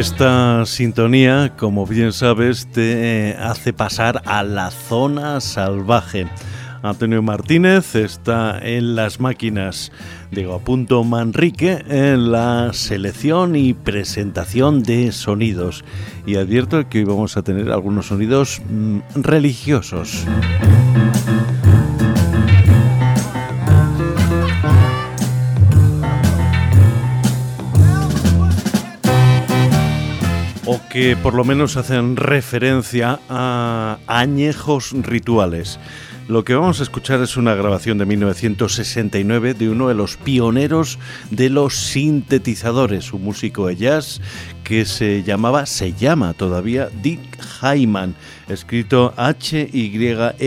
Esta sintonía, como bien sabes, te hace pasar a la zona salvaje. Antonio Martínez está en las máquinas. Digo, apunto Manrique en la selección y presentación de sonidos. Y advierto que hoy vamos a tener algunos sonidos mm, religiosos. Que por lo menos hacen referencia a añejos rituales. Lo que vamos a escuchar es una grabación de 1969 de uno de los pioneros de los sintetizadores, un músico de jazz que se llamaba, se llama todavía Dick Hyman, escrito H-Y-M-A-N.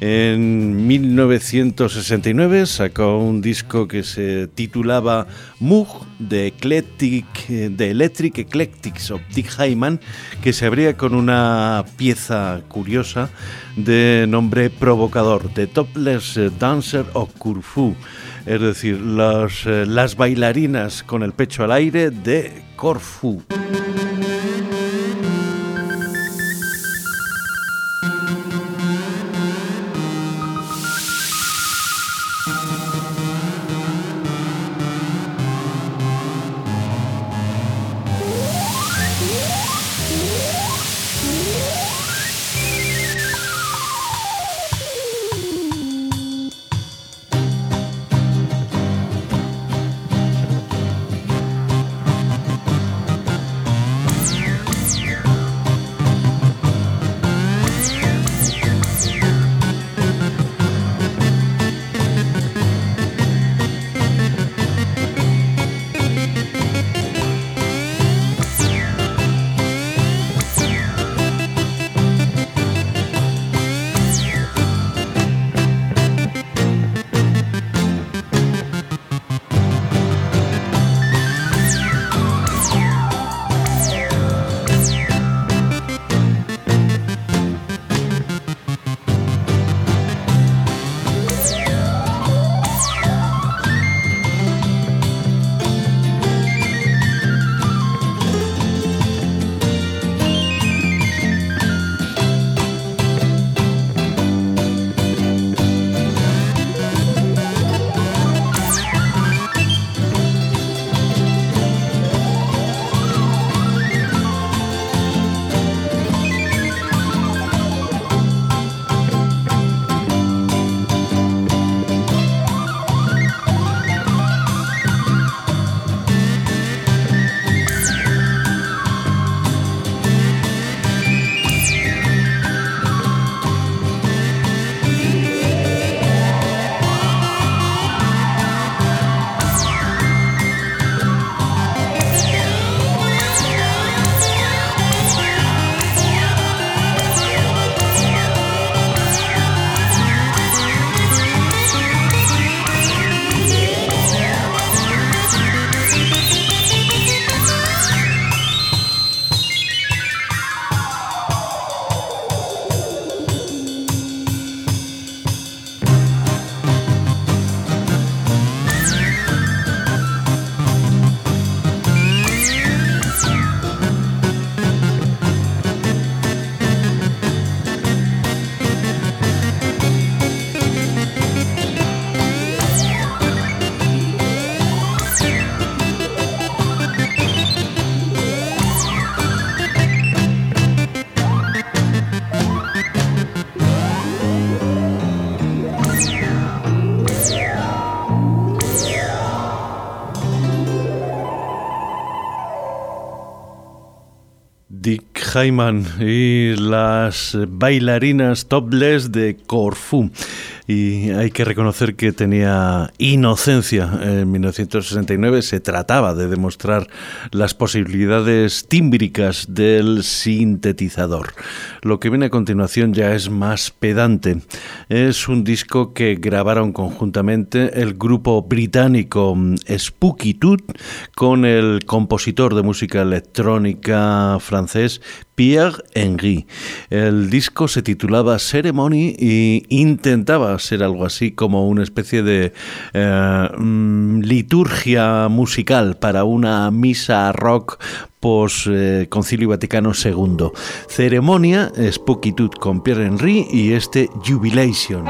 En 1969 sacó un disco que se titulaba Moog de, Eclectic, de Electric Eclectics of Dick Hyman, que se abría con una pieza curiosa de nombre provocador, The Topless Dancer of Corfu, es decir, eh, las bailarinas con el pecho al aire de Corfu. Jaiman y las bailarinas topless de Corfú y hay que reconocer que tenía inocencia. En 1969 se trataba de demostrar las posibilidades tímbricas del sintetizador. Lo que viene a continuación ya es más pedante. Es un disco que grabaron conjuntamente el grupo británico Spooky Tooth con el compositor de música electrónica francés Pierre Henry. El disco se titulaba Ceremony y intentaba ser algo así como una especie de eh, mm, liturgia musical para una misa rock post eh, Concilio Vaticano II. Ceremonia, Spooky Tooth con Pierre Henry y este Jubilation.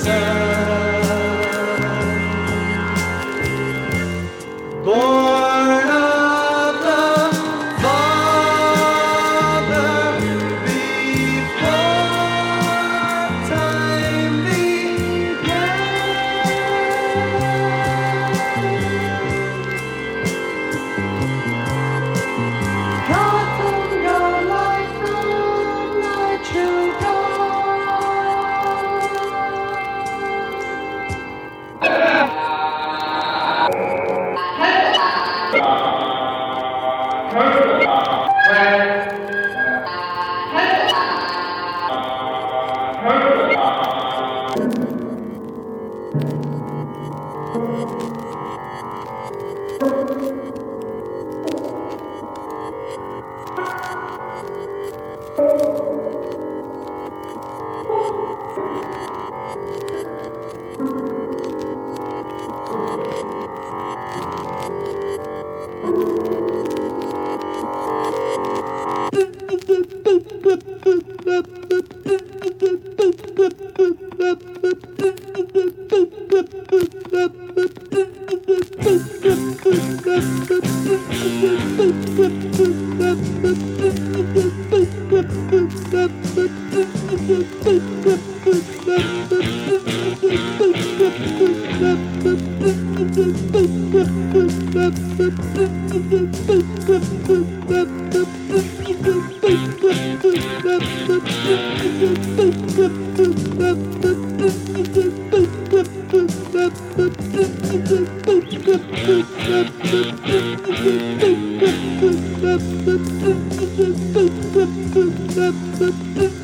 sun. Thank you.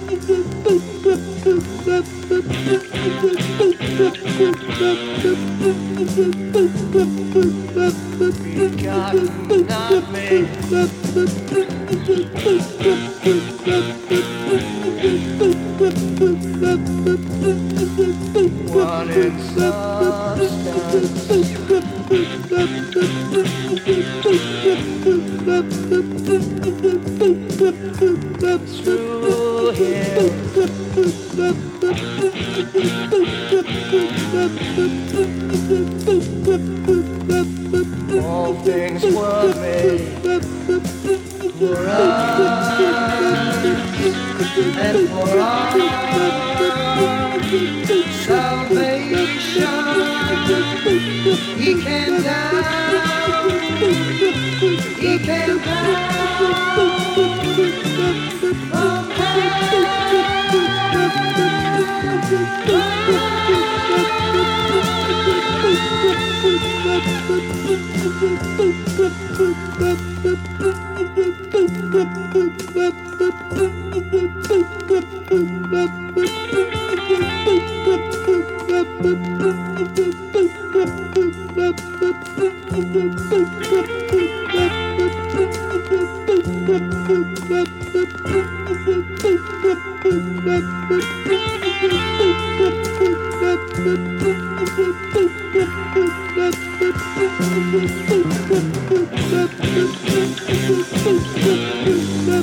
I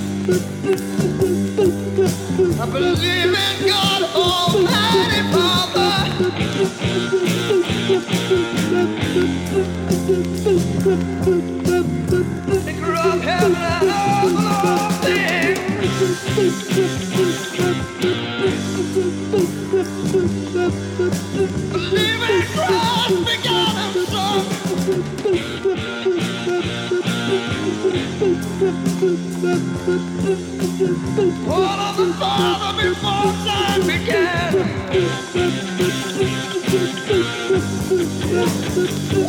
believe in God Almighty.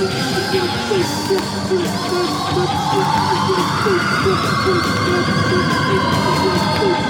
Thank you.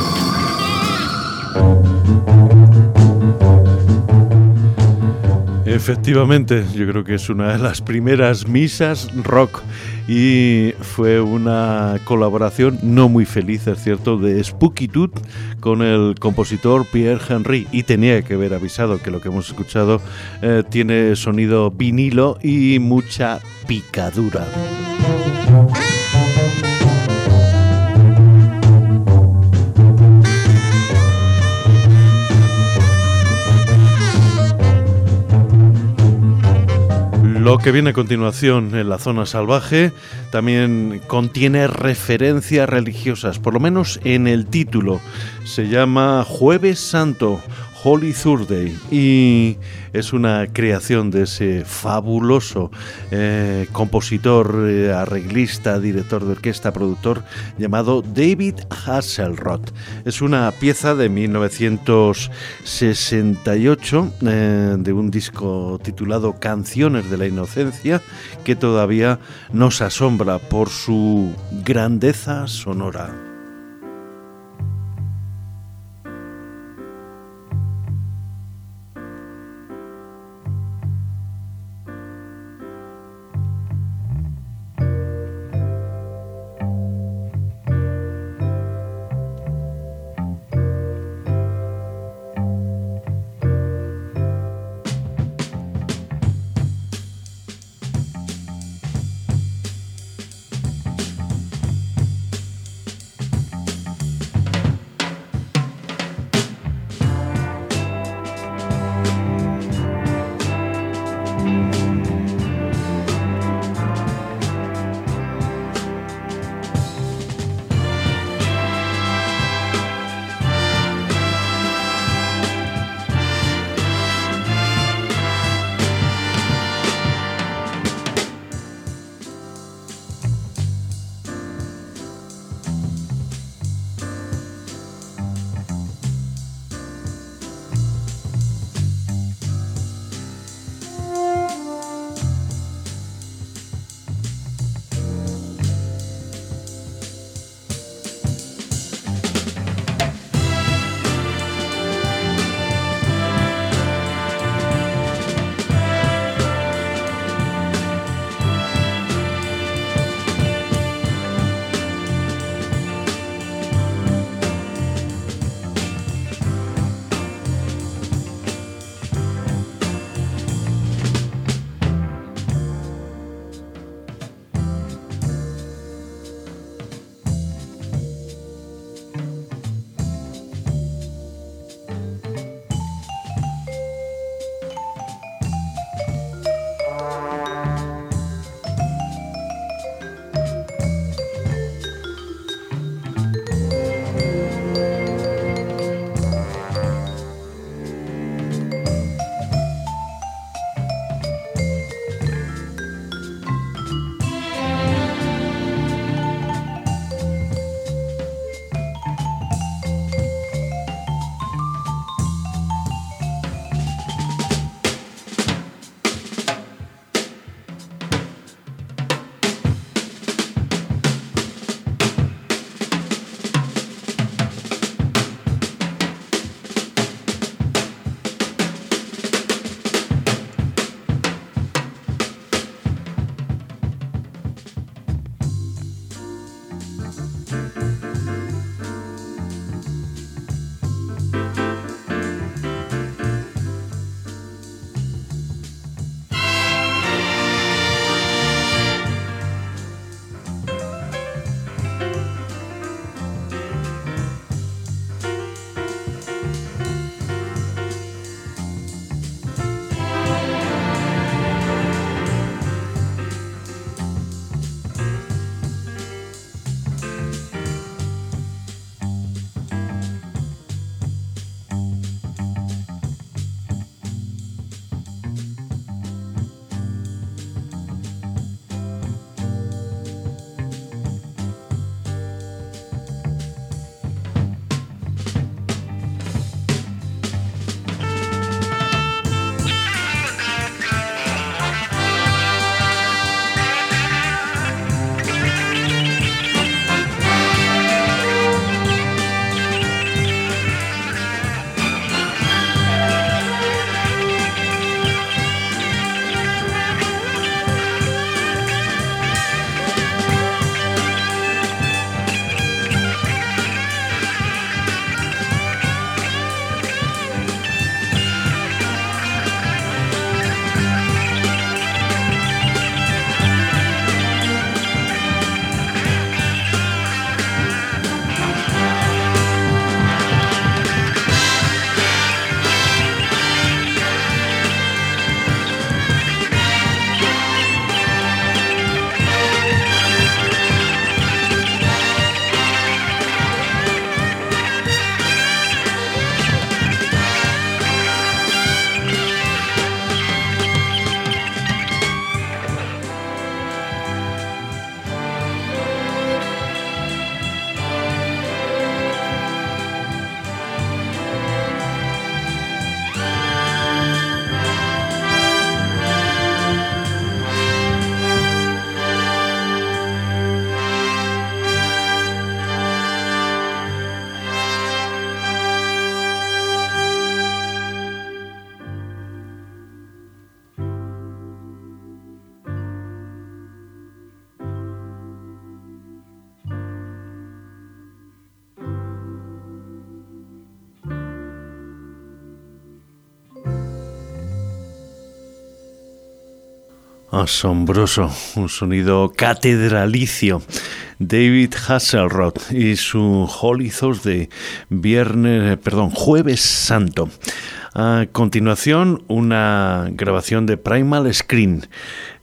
Efectivamente, yo creo que es una de las primeras misas rock y fue una colaboración no muy feliz, es cierto, de Spooky Tooth con el compositor Pierre Henry y tenía que haber avisado que lo que hemos escuchado eh, tiene sonido vinilo y mucha picadura. Lo que viene a continuación en la zona salvaje también contiene referencias religiosas, por lo menos en el título. Se llama Jueves Santo Holy Thursday y es una creación de ese fabuloso eh, compositor, eh, arreglista, director de orquesta, productor llamado David Hasselroth. Es una pieza de 1968 eh, de un disco titulado Canciones de la Inocencia que todavía nos asombra por su grandeza sonora. Asombroso, un sonido catedralicio. David Hasselrod y su Holy Thursday, viernes, perdón, jueves santo. A continuación, una grabación de Primal Screen.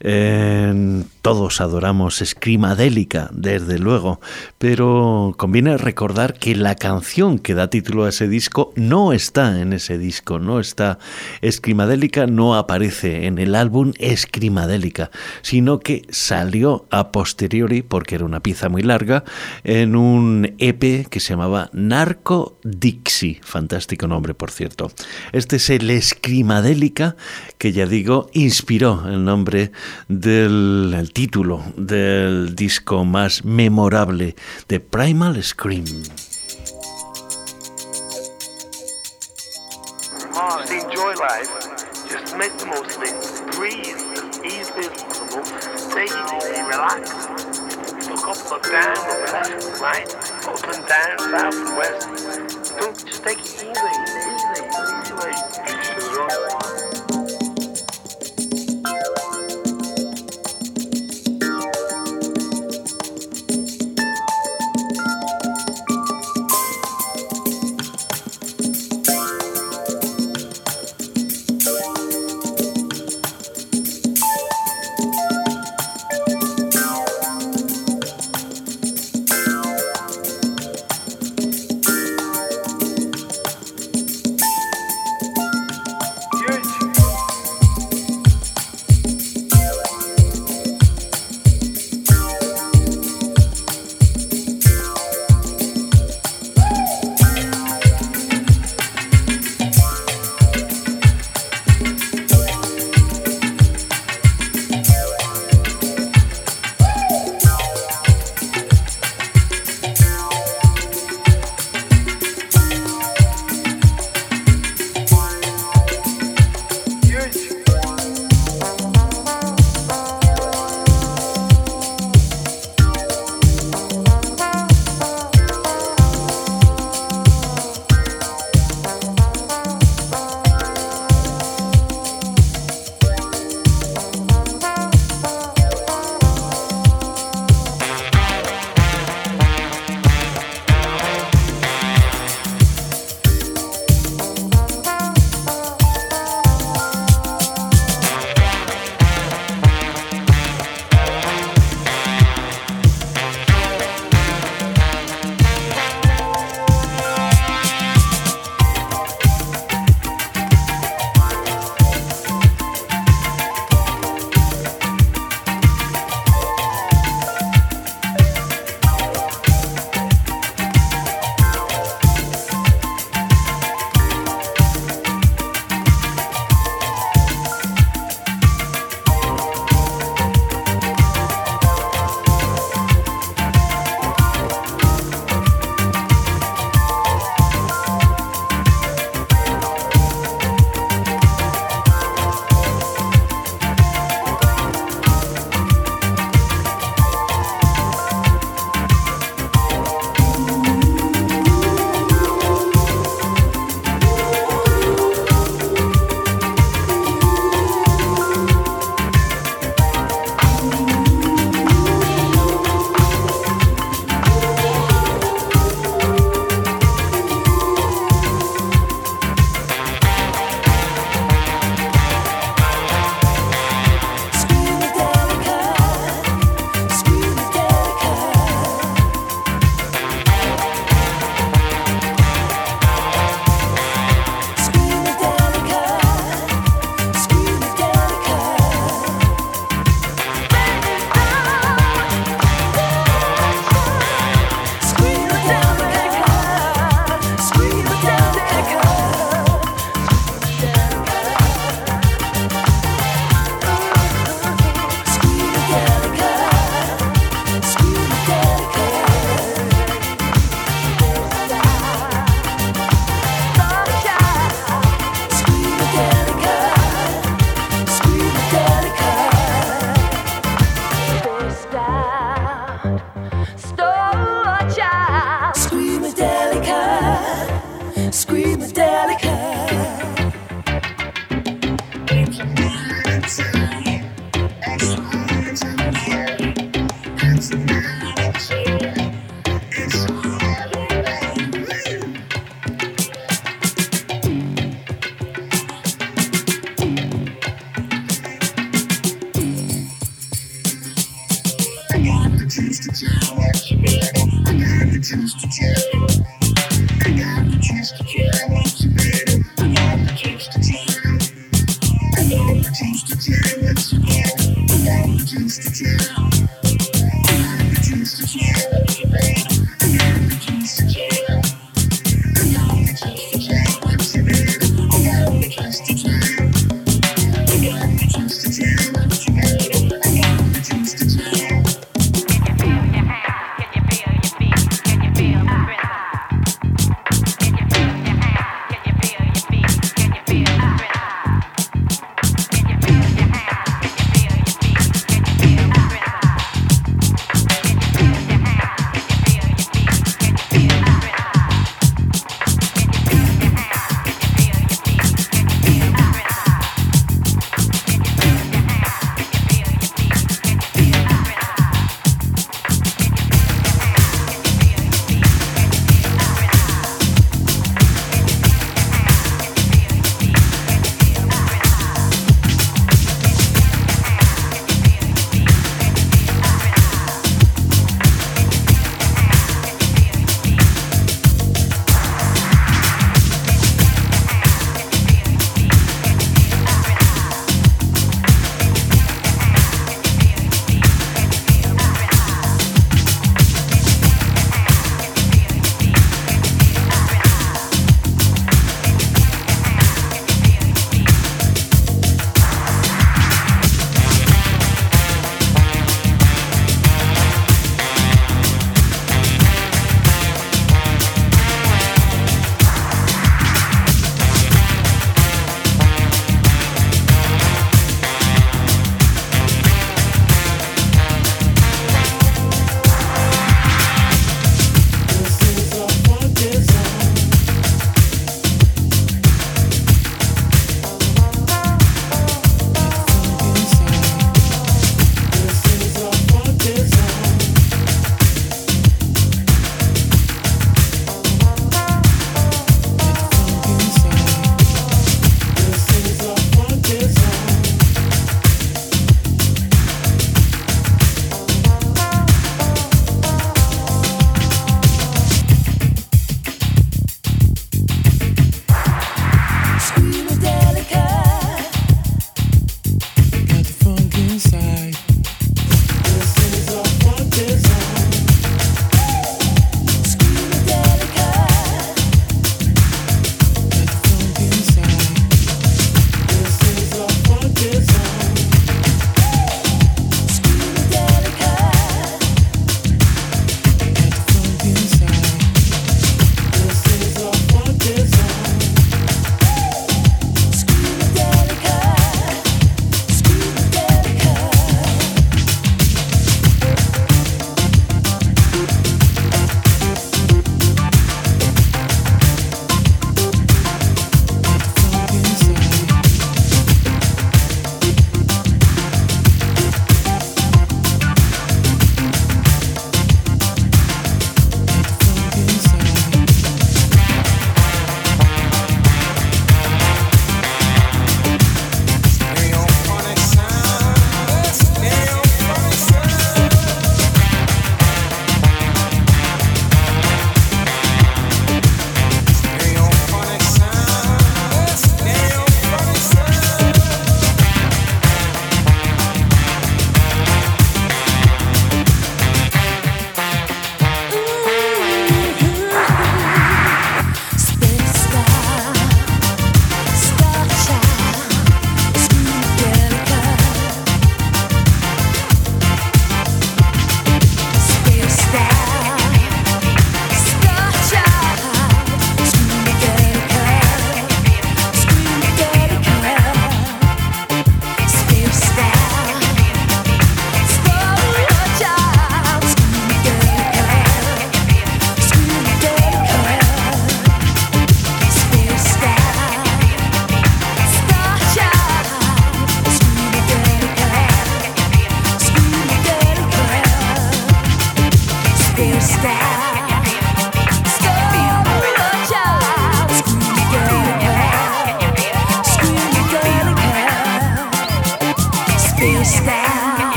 Todos adoramos Scrimadélica, desde luego, pero conviene recordar que la canción que da título a ese disco no está en ese disco, no está. Scrimadélica no aparece en el álbum Scrimadélica, sino que salió a posteriori, porque era una pieza muy larga, en un EP que se llamaba Narco Dixie. Fantástico nombre, por cierto. Este es el Escrimadélica que ya digo inspiró el nombre del el título del disco más memorable de Primal Scream. enjoy life. Just make the most of it. Breathe as easily as possible. Take it easy, relax. Look up, look down, look left, right, up and down, south and west. Don't just take it easy, easy, easy way.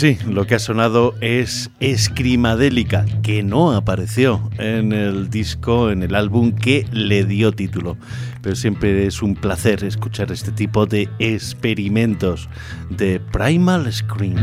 Sí, lo que ha sonado es Escrimadélica, que no apareció en el disco, en el álbum que le dio título. Pero siempre es un placer escuchar este tipo de experimentos de Primal Scream.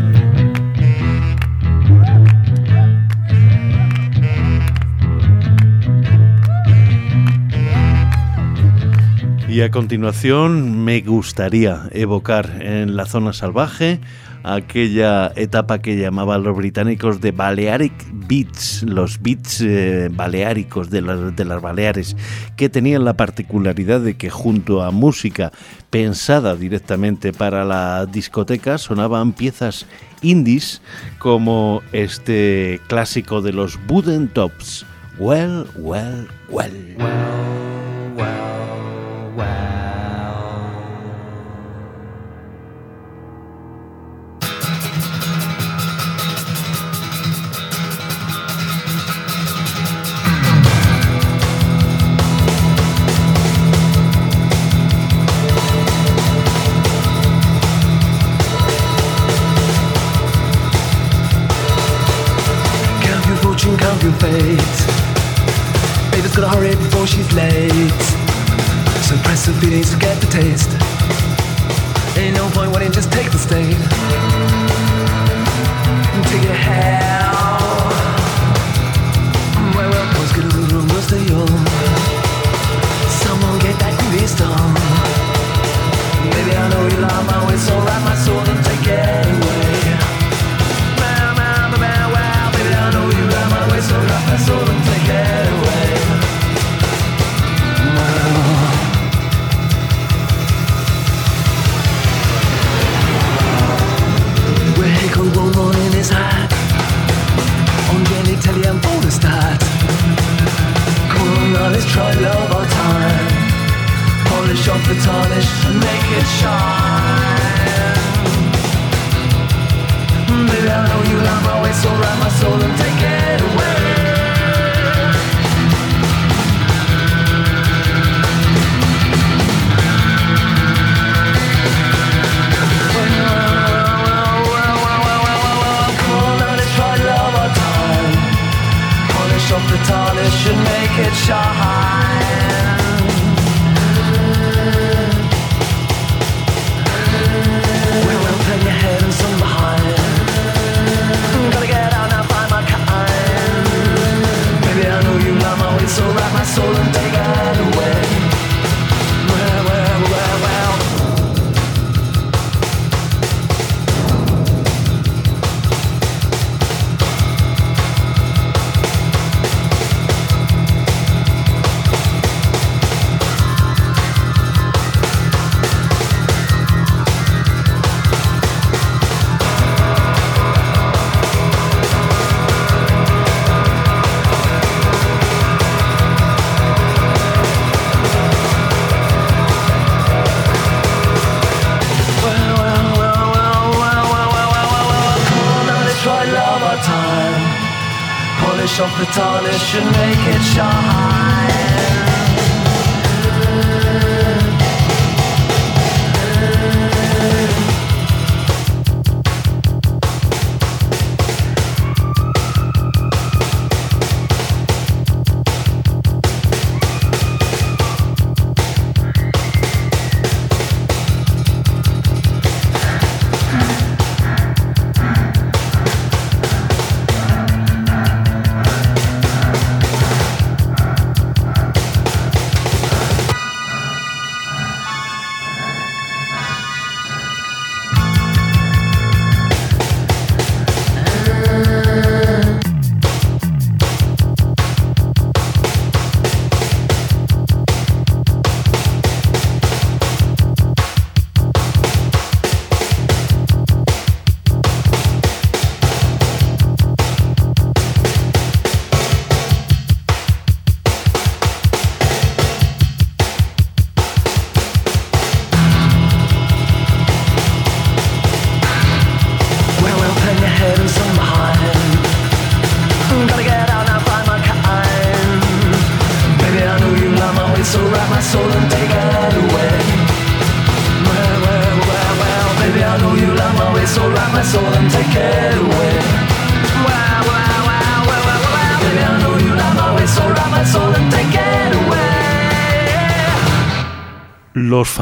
Y a continuación me gustaría evocar en la zona salvaje aquella etapa que llamaban los británicos de Balearic Beats, los beats eh, baleáricos de las, de las Baleares, que tenían la particularidad de que junto a música pensada directamente para la discoteca sonaban piezas indies como este clásico de los Wooden Tops, Well, well, well. well, well,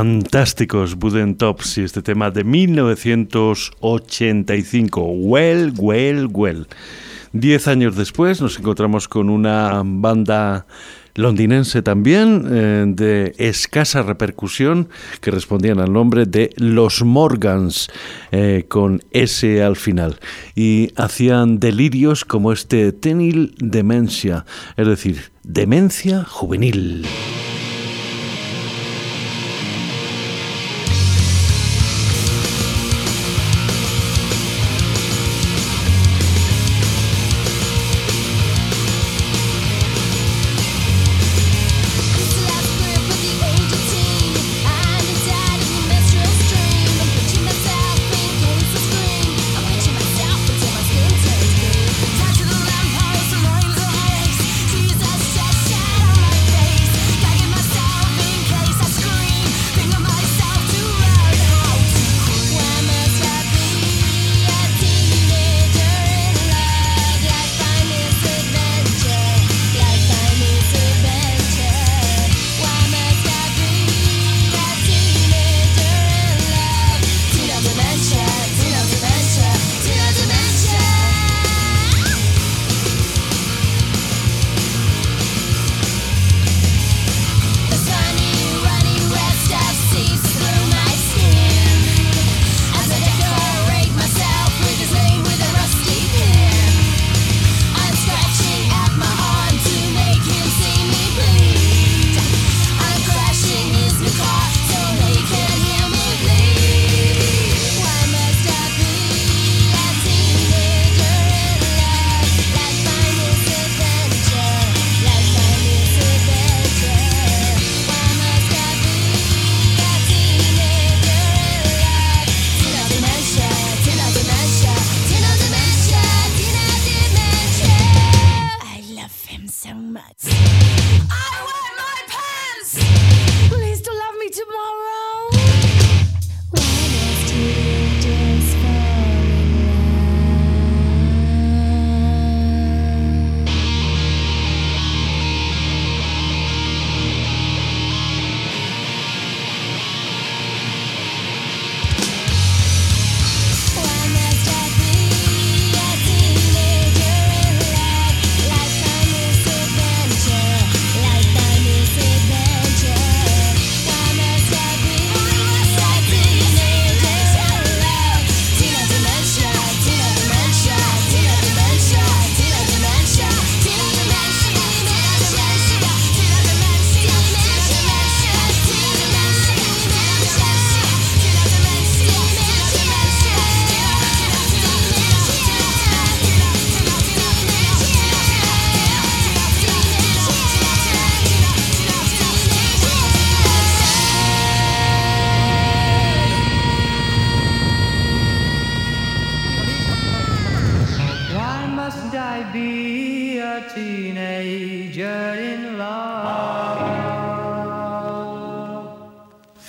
fantásticos Buden Tops y este tema de 1985, Well, Well, Well. Diez años después nos encontramos con una banda londinense también, eh, de escasa repercusión, que respondían al nombre de Los Morgans, eh, con S al final. Y hacían delirios como este Tenil Demencia, es decir, demencia juvenil.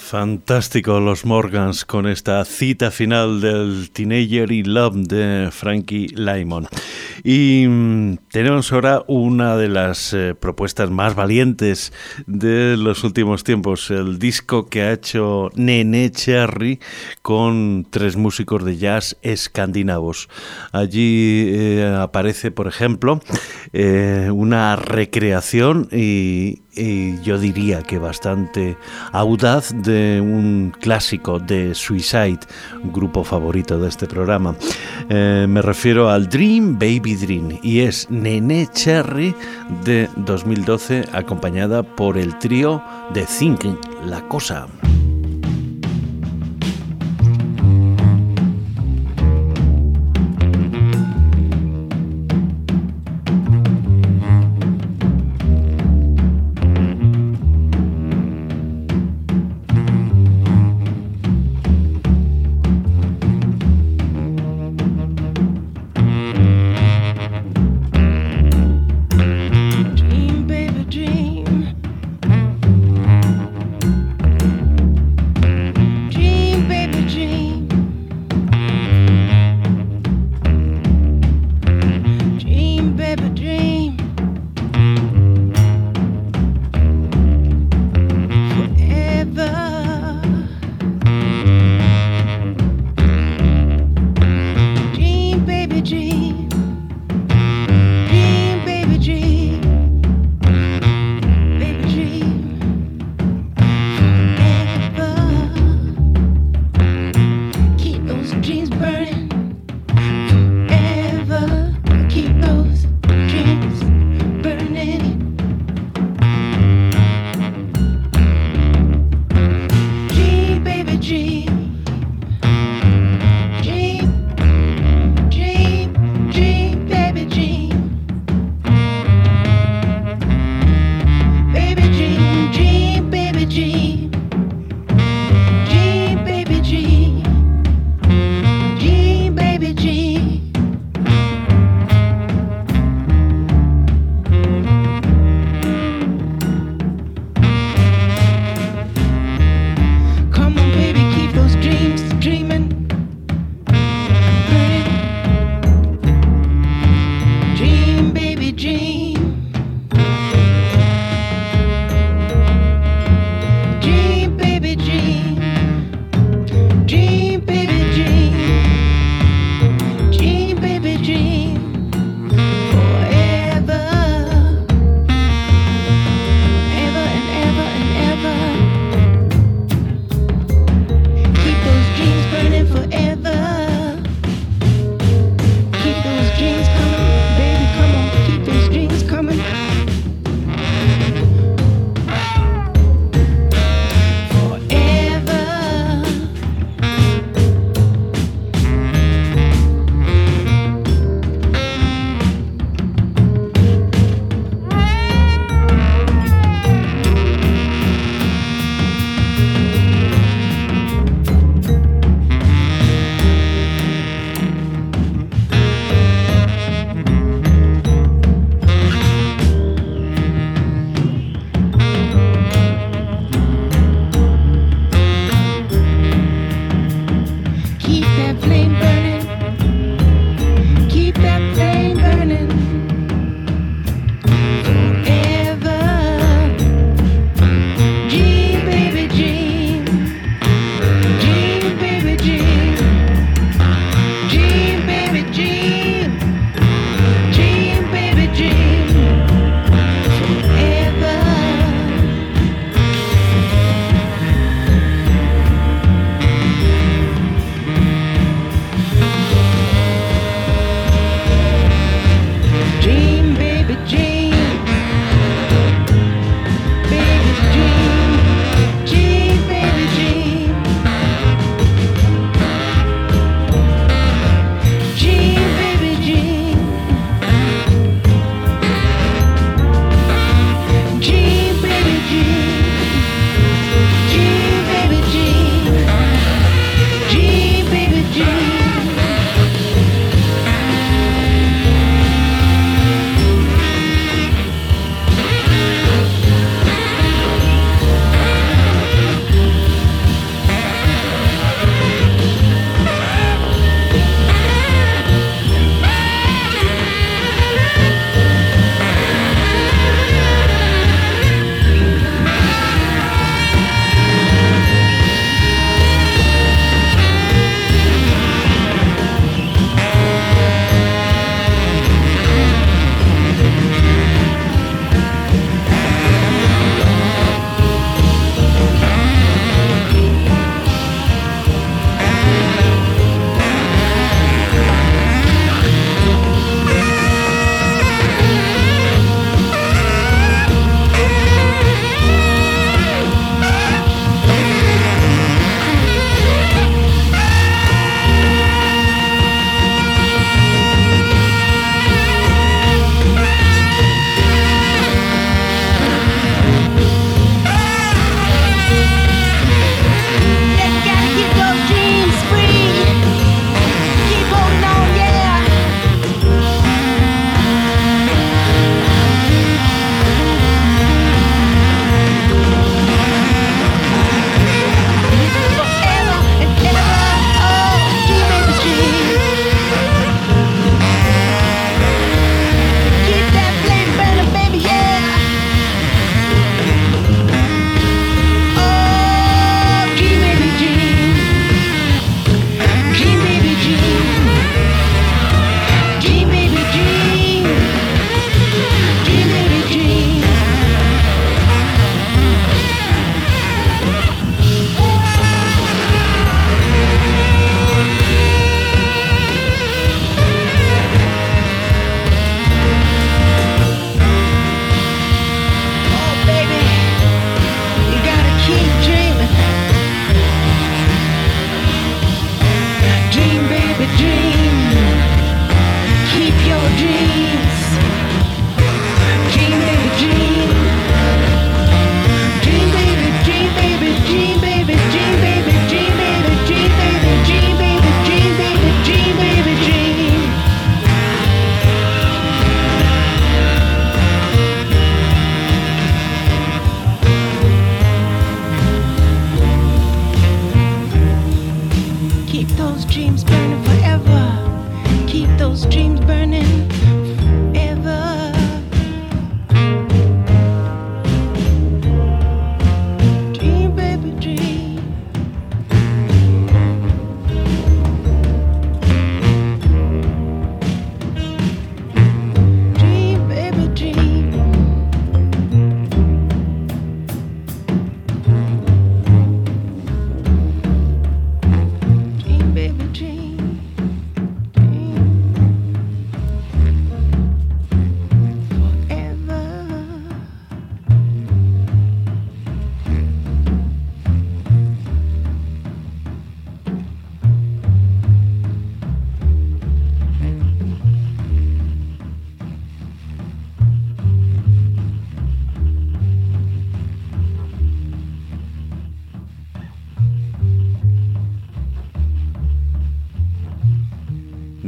Fantástico los Morgans con esta cita final del Teenager in Love de Frankie Lymon. Y mm, tenemos ahora una de las eh, propuestas más valientes de los últimos tiempos, el disco que ha hecho Nene Cherry con tres músicos de jazz escandinavos. Allí eh, aparece, por ejemplo, eh, una recreación y, yo diría que bastante audaz de un clásico de Suicide, grupo favorito de este programa. Me refiero al Dream Baby Y es Nene Cherry de 2012 acompañada por el trío de Thinking, La Cosa.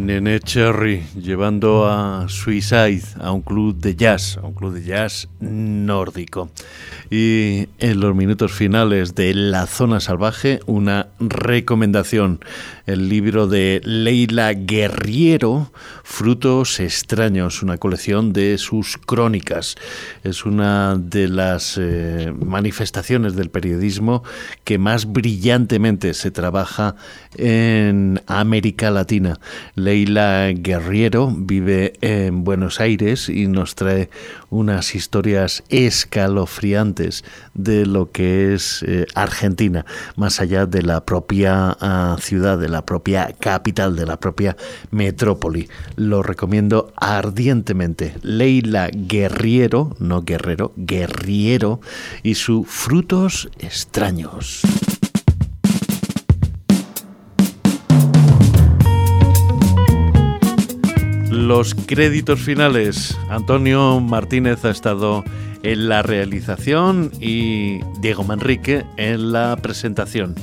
Nene Cherry llevando a Suicide a un club de jazz, a un club de jazz nórdico. Y en los minutos finales de La Zona Salvaje, una recomendación, el libro de Leila Guerriero, Frutos extraños, una colección de sus crónicas. Es una de las eh, manifestaciones del periodismo que más brillantemente se trabaja en América Latina. Guerriero vive en Buenos Aires y nos trae unas historias escalofriantes de lo que es eh, Argentina, más allá de la propia ah, ciudad, de la propia capital, de la propia metrópoli. Lo recomiendo ardientemente. Leila Guerriero, no guerrero, guerriero y sus frutos extraños. Los créditos finales. Antonio Martínez ha estado en la realización y Diego Manrique en la presentación.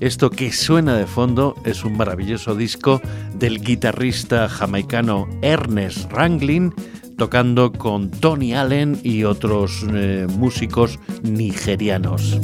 Esto que suena de fondo es un maravilloso disco del guitarrista jamaicano Ernest Ranglin tocando con Tony Allen y otros eh, músicos nigerianos.